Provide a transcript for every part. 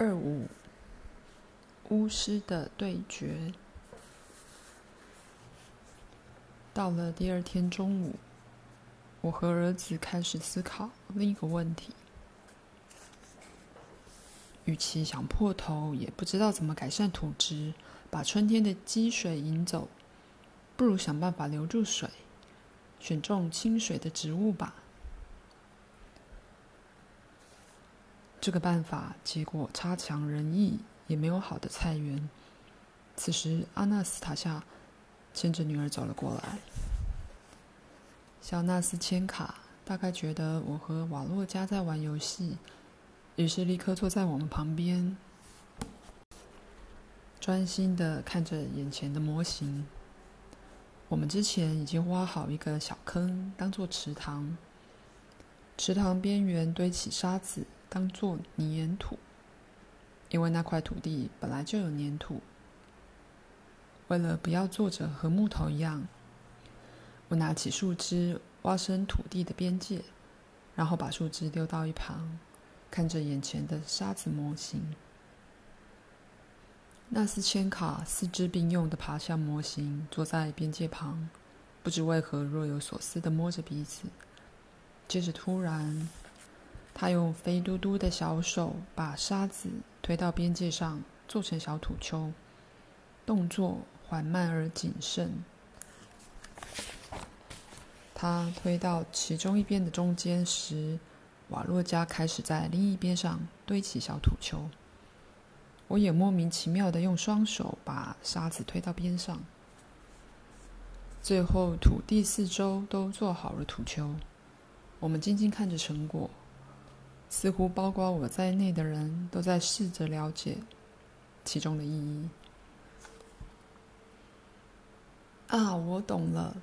二五巫师的对决。到了第二天中午，我和儿子开始思考另一个问题：与其想破头，也不知道怎么改善土质，把春天的积水引走，不如想办法留住水，选种亲水的植物吧。这个办法结果差强人意，也没有好的菜园。此时，阿纳斯塔夏牵着女儿走了过来。小纳斯千卡大概觉得我和瓦洛加在玩游戏，于是立刻坐在我们旁边，专心的看着眼前的模型。我们之前已经挖好一个小坑，当做池塘。池塘边缘堆起沙子。当做粘土，因为那块土地本来就有粘土。为了不要坐着和木头一样，我拿起树枝挖深土地的边界，然后把树枝丢到一旁，看着眼前的沙子模型。纳斯千卡四肢并用的爬向模型，坐在边界旁，不知为何若有所思的摸着鼻子。接着突然。他用肥嘟嘟的小手把沙子推到边界上，做成小土丘，动作缓慢而谨慎。他推到其中一边的中间时，瓦洛加开始在另一边上堆起小土丘。我也莫名其妙的用双手把沙子推到边上，最后土地四周都做好了土丘。我们静静看着成果。似乎包括我在内的人都在试着了解其中的意义。啊，我懂了！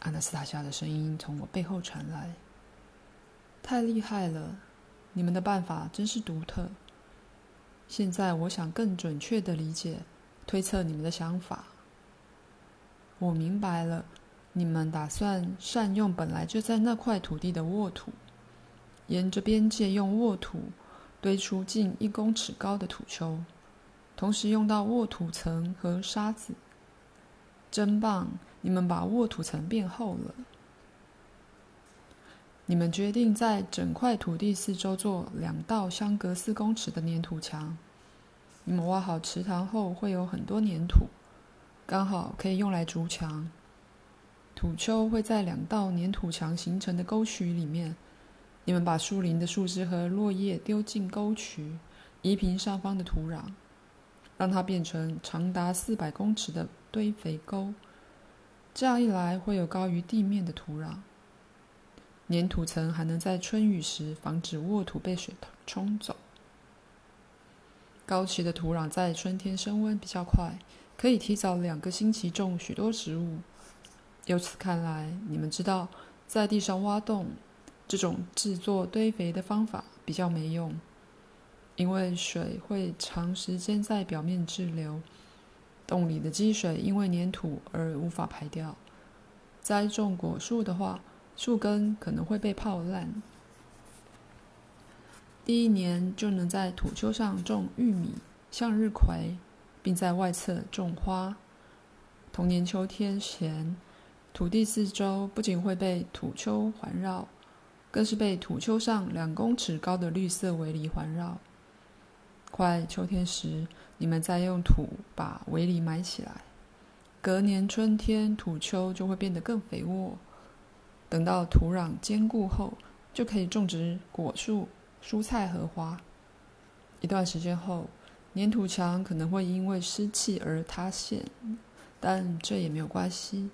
阿纳斯塔夏的声音从我背后传来。太厉害了，你们的办法真是独特。现在我想更准确的理解、推测你们的想法。我明白了，你们打算善用本来就在那块土地的沃土。沿着边界用沃土堆出近一公尺高的土丘，同时用到沃土层和沙子。真棒！你们把沃土层变厚了。你们决定在整块土地四周做两道相隔四公尺的粘土墙。你们挖好池塘后会有很多粘土，刚好可以用来筑墙。土丘会在两道粘土墙形成的沟渠里面。你们把树林的树枝和落叶丢进沟渠，移平上方的土壤，让它变成长达四百公尺的堆肥沟。这样一来，会有高于地面的土壤。粘土层还能在春雨时防止沃土被水冲走。高畦的土壤在春天升温比较快，可以提早两个星期种许多植物。由此看来，你们知道在地上挖洞。这种制作堆肥的方法比较没用，因为水会长时间在表面滞留，洞里的积水因为粘土而无法排掉。栽种果树的话，树根可能会被泡烂。第一年就能在土丘上种玉米、向日葵，并在外侧种花。同年秋天前，土地四周不仅会被土丘环绕。更是被土丘上两公尺高的绿色围篱环绕。快秋天时，你们再用土把围篱埋起来。隔年春天，土丘就会变得更肥沃。等到土壤坚固后，就可以种植果树、蔬菜和花。一段时间后，粘土墙可能会因为湿气而塌陷，但这也没有关系。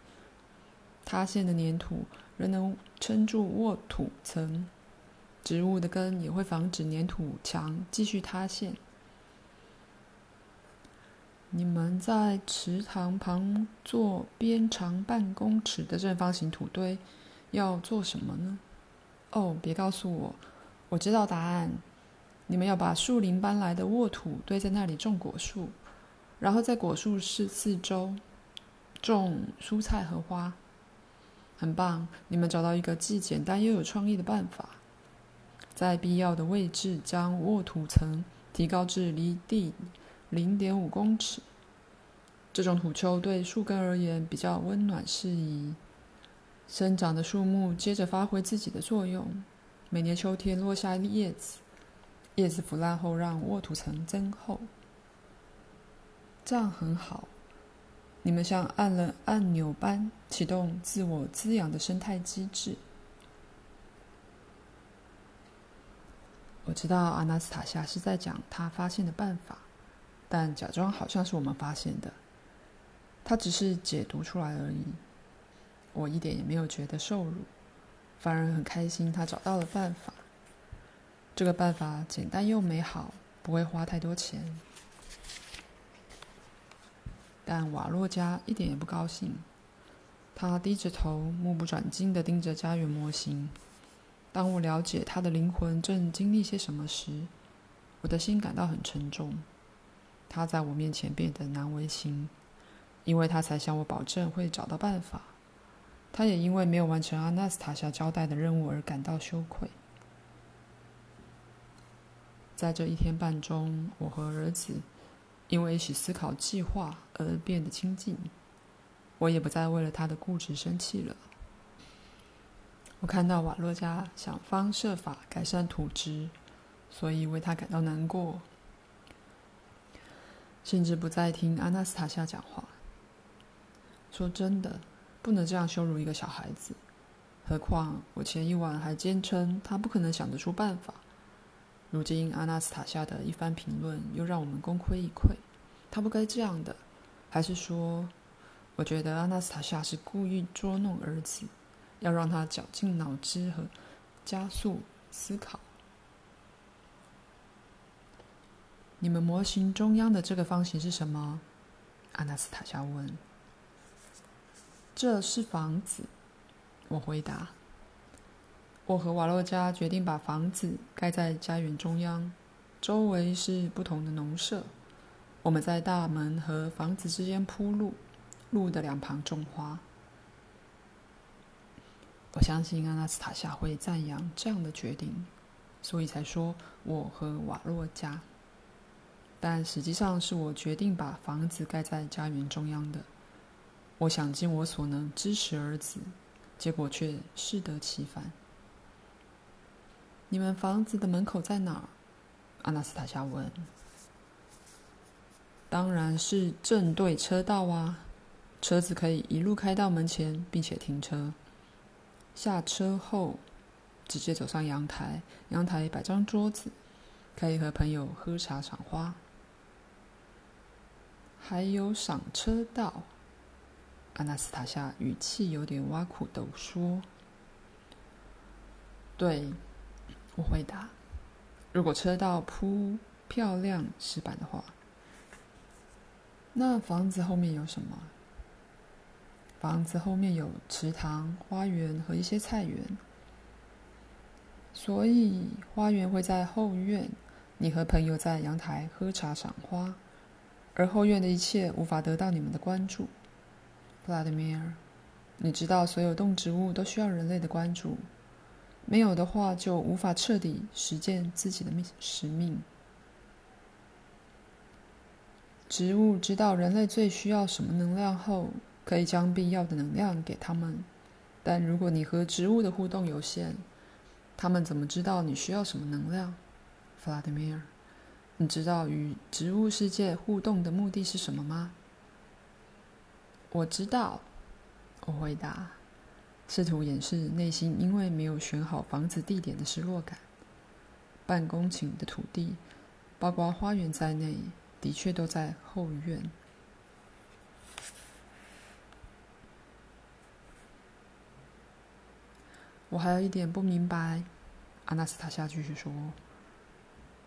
塌陷的粘土。仍能撑住沃土层，植物的根也会防止粘土墙继续塌陷。你们在池塘旁做边长半公尺的正方形土堆，要做什么呢？哦，别告诉我，我知道答案。你们要把树林搬来的沃土堆在那里种果树，然后在果树四四周种蔬菜和花。很棒，你们找到一个既简单又有创意的办法。在必要的位置将沃土层提高至离地零点五公尺。这种土丘对树根而言比较温暖适宜。生长的树木接着发挥自己的作用，每年秋天落下叶子，叶子腐烂后让沃土层增厚。这样很好，你们像按了按钮般启动自我滋养的生态机制。我知道阿纳斯塔夏是在讲他发现的办法，但假装好像是我们发现的，他只是解读出来而已。我一点也没有觉得受辱，反而很开心他找到了办法。这个办法简单又美好，不会花太多钱。但瓦洛加一点也不高兴，他低着头，目不转睛地盯着家园模型。当我了解他的灵魂正经历些什么时，我的心感到很沉重。他在我面前变得难为情，因为他才向我保证会找到办法。他也因为没有完成阿纳斯塔夏交代的任务而感到羞愧。在这一天半中，我和儿子。因为一起思考计划而变得亲近，我也不再为了他的固执生气了。我看到瓦洛加想方设法改善土质，所以为他感到难过，甚至不再听阿纳斯塔夏讲话。说真的，不能这样羞辱一个小孩子。何况我前一晚还坚称他不可能想得出办法。如今阿纳斯塔夏的一番评论又让我们功亏一篑。他不该这样的，还是说，我觉得阿纳斯塔夏是故意捉弄儿子，要让他绞尽脑汁和加速思考。你们模型中央的这个方形是什么？阿纳斯塔夏问。这是房子，我回答。我和瓦洛加决定把房子盖在家园中央，周围是不同的农舍。我们在大门和房子之间铺路，路的两旁种花。我相信阿纳斯塔夏会赞扬这样的决定，所以才说我和瓦洛加。但实际上是我决定把房子盖在家园中央的。我想尽我所能支持儿子，结果却适得其反。你们房子的门口在哪儿？阿纳斯塔夏问。当然是正对车道啊，车子可以一路开到门前，并且停车。下车后，直接走上阳台，阳台摆张桌子，可以和朋友喝茶赏花。还有赏车道，阿纳斯塔夏语气有点挖苦地说：“对，我回答，如果车道铺漂亮石板的话。”那房子后面有什么？房子后面有池塘、花园和一些菜园，所以花园会在后院。你和朋友在阳台喝茶赏花，而后院的一切无法得到你们的关注。弗拉德米尔，你知道所有动植物都需要人类的关注，没有的话就无法彻底实践自己的命使命。植物知道人类最需要什么能量后，可以将必要的能量给他们。但如果你和植物的互动有限，他们怎么知道你需要什么能量？弗拉德米尔，你知道与植物世界互动的目的是什么吗？我知道，我回答，试图掩饰内心因为没有选好房子地点的失落感。半公顷的土地，包括花园在内。的确都在后院。我还有一点不明白，阿纳斯塔夏继续说：“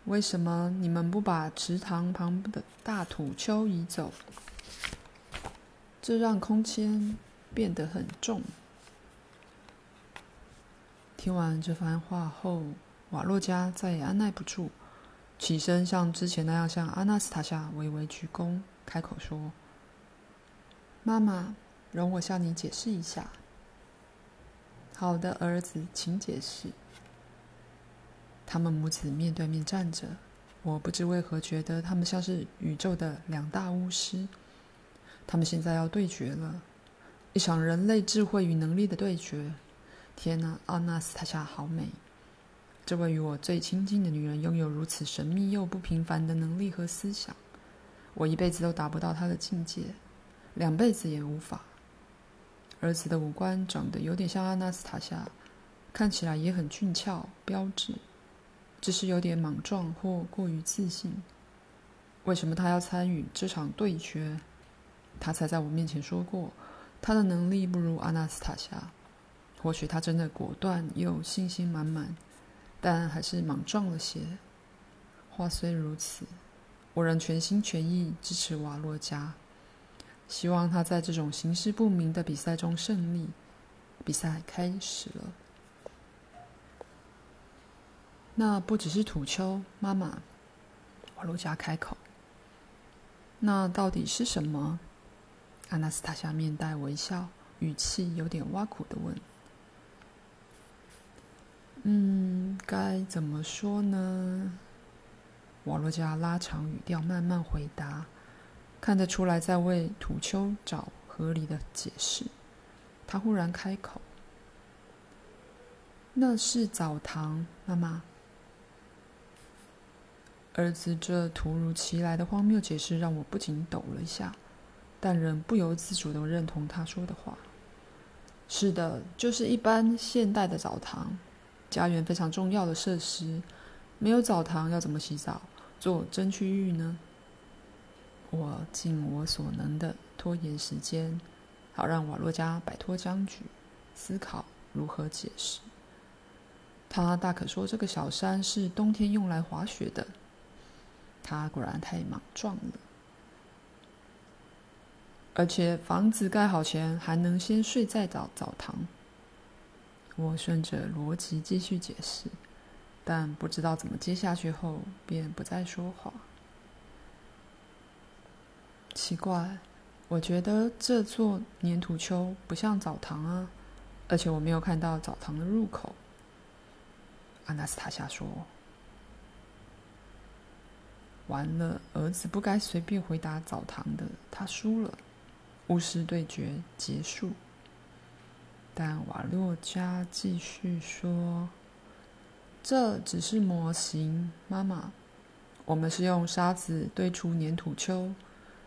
为什么你们不把池塘旁的大土丘移走？这让空间变得很重。”听完这番话后，瓦洛加再也按捺不住。起身，像之前那样向阿纳斯塔夏微微鞠躬，开口说：“妈妈，容我向你解释一下。”“好的，儿子，请解释。”他们母子面对面站着，我不知为何觉得他们像是宇宙的两大巫师。他们现在要对决了，一场人类智慧与能力的对决。天哪，阿纳斯塔夏好美！这位与我最亲近的女人拥有如此神秘又不平凡的能力和思想，我一辈子都达不到她的境界，两辈子也无法。儿子的五官长得有点像阿纳斯塔夏，看起来也很俊俏标致，只是有点莽撞或过于自信。为什么他要参与这场对决？他才在我面前说过，他的能力不如阿纳斯塔夏。或许他真的果断又信心满满，但还是莽撞了些。话虽如此，我仍全心全意支持瓦洛加，希望他在这种形势不明的比赛中胜利。比赛开始了。那不只是土丘，妈妈，瓦洛加开口。那到底是什么？阿纳斯塔夏面带微笑，语气有点挖苦的问。嗯，该怎么说呢？瓦洛加拉长语调，慢慢回答，看得出来在为土丘找合理的解释。他忽然开口：“那是澡堂，妈妈。”儿子这突如其来的荒谬解释让我不禁抖了一下，但仍不由自主地认同他说的话：“是的，就是一般现代的澡堂。”家园非常重要的设施，没有澡堂要怎么洗澡、做真区浴呢？我尽我所能的拖延时间，好让瓦洛加摆脱僵局，思考如何解释。他大可说这个小山是冬天用来滑雪的。他果然太莽撞了，而且房子盖好前还能先睡在澡澡堂。我顺着逻辑继续解释，但不知道怎么接下去后，便不再说话。奇怪，我觉得这座粘土丘不像澡堂啊，而且我没有看到澡堂的入口。阿纳斯塔夏说：“完了，儿子不该随便回答澡堂的，他输了。巫师对决结束。”但瓦洛加继续说：“这只是模型，妈妈。我们是用沙子堆出粘土丘，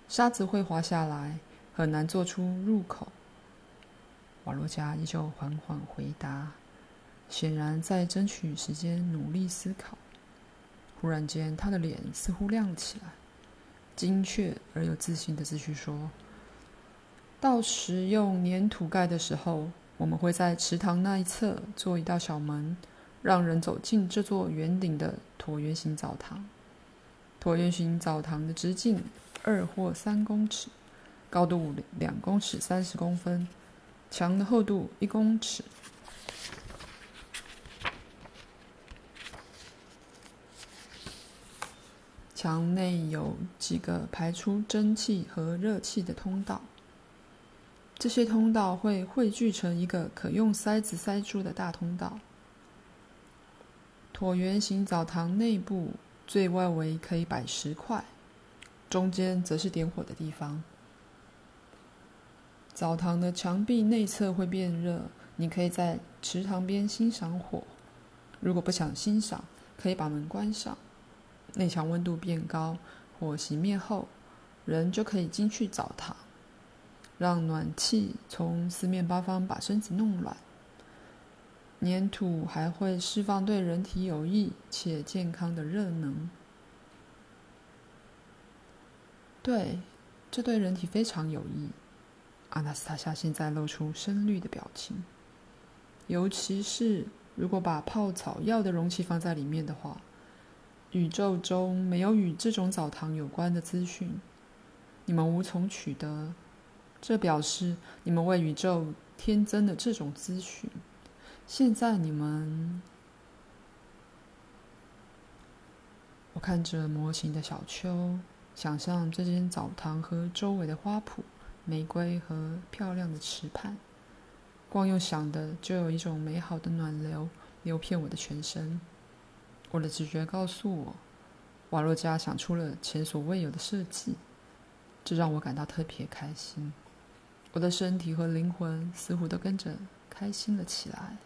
沙子会滑下来，很难做出入口。”瓦洛加依旧缓缓回答，显然在争取时间，努力思考。忽然间，他的脸似乎亮起来，精确而又自信的继续说：“到时用粘土盖的时候。”我们会在池塘那一侧做一道小门，让人走进这座圆顶的椭圆形澡堂。椭圆形澡堂的直径二或三公尺，高度两公尺三十公分，墙的厚度一公尺。墙内有几个排出蒸汽和热气的通道。这些通道会汇聚成一个可用塞子塞住的大通道。椭圆形澡堂内部最外围可以摆石块，中间则是点火的地方。澡堂的墙壁内侧会变热，你可以在池塘边欣赏火。如果不想欣赏，可以把门关上。内墙温度变高，火熄灭后，人就可以进去澡堂。让暖气从四面八方把身子弄暖，粘土还会释放对人体有益且健康的热能。对，这对人体非常有益。阿纳斯塔夏现在露出深绿的表情，尤其是如果把泡草药的容器放在里面的话。宇宙中没有与这种澡堂有关的资讯，你们无从取得。这表示你们为宇宙添增了这种资讯。现在你们，我看着模型的小丘，想象这间澡堂和周围的花圃、玫瑰和漂亮的池畔，光用想的就有一种美好的暖流流遍我的全身。我的直觉告诉我，瓦洛加想出了前所未有的设计，这让我感到特别开心。我的身体和灵魂似乎都跟着开心了起来。